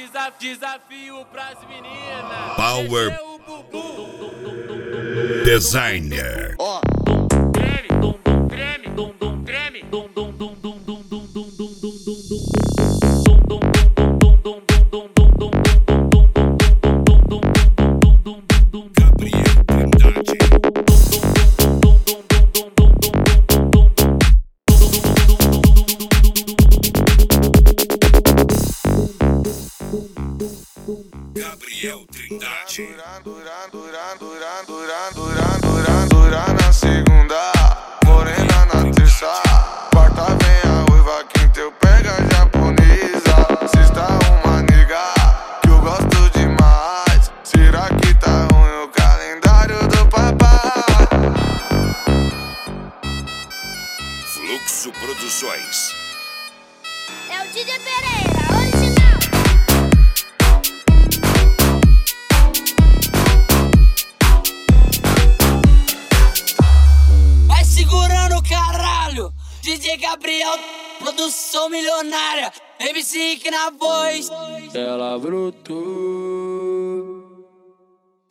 Desafio pras meninas. Power Designer. Ó. Treme, dum dum treme, dum dum treme, dum dum dum dum dum dum dum dum dum dum dum dum Gabriel Gabriel Trindade. Na segunda, morena na terça, quarta vem a uiva, quinta eu pega a japonesa, sexta uma nega que eu gosto demais. Será que tá ruim o calendário do papai? Fluxo Produções. É o Didi Pereira, DJ Gabriel, produção milionária. MC Rick na voz. Ela brotou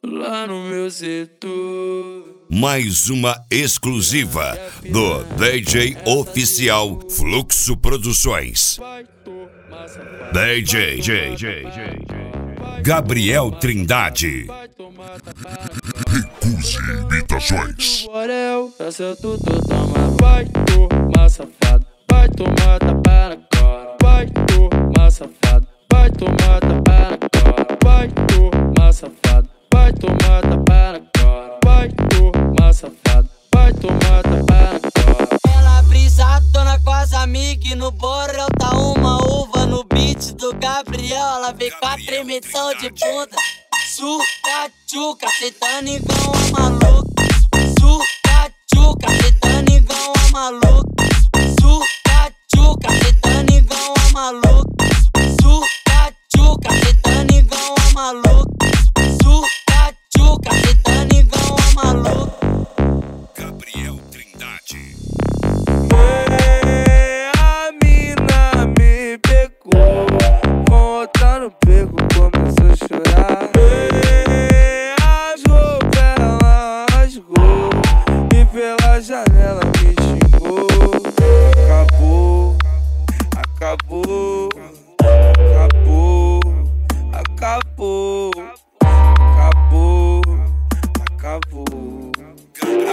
lá no meu setor. Mais uma exclusiva do DJ Oficial Fluxo Produções. DJ Gabriel Trindade. Vai tomar Recuse imitações. Borel, essa tu tu toma. Vai tomar safado, vai tomar tapa na cara. Vai tomar safado, vai tomar tapa na cara. Vai tomar safado, vai tomar tapa na cara. Vai tomar safado, vai tomar tapa na cara. Ela brisadona com as amigas e no borel tá uma uva no beat do Gabriel. Ela vem com a tremessão de bunda. Suca, tchuca, sentando igual uma maluca. maluca, surta, tchuca, cê tá ligão a maluca.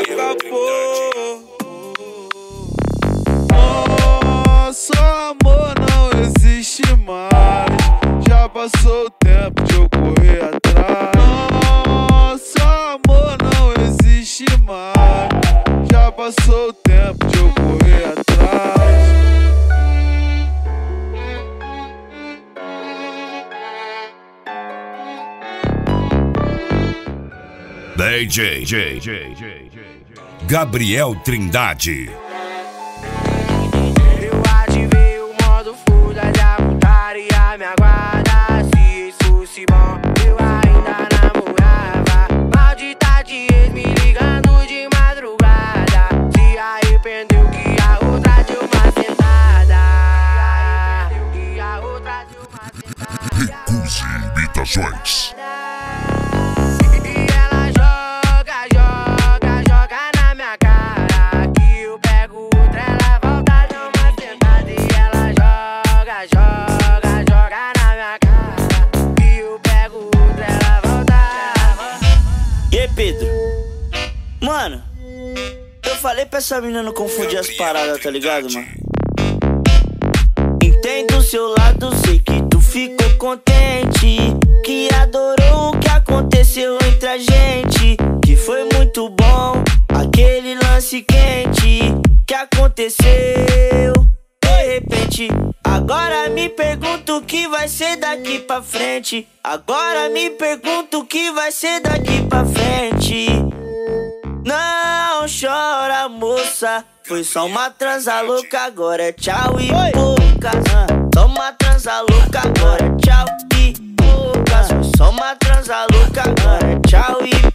Acabou. Nosso amor não existe mais. Já passou o tempo de eu DJ Gabriel Trindade. Eu ativei o modo fuda da putaria Me aguarda se isso fosse bom eu falei pra essa menina não confundir as paradas, tá ligado, mano? Entendo o seu lado, sei que tu ficou contente. Que adorou o que aconteceu entre a gente. Que foi muito bom, aquele lance quente que aconteceu. De repente, agora me pergunto o que vai ser daqui pra frente. Agora me pergunto o que vai ser daqui pra frente. moça. Foi é só uma transa louca, agora é tchau e poucas. Só uma transa louca, agora é tchau e poucas. Foi só uma transa louca, agora é tchau e poucas.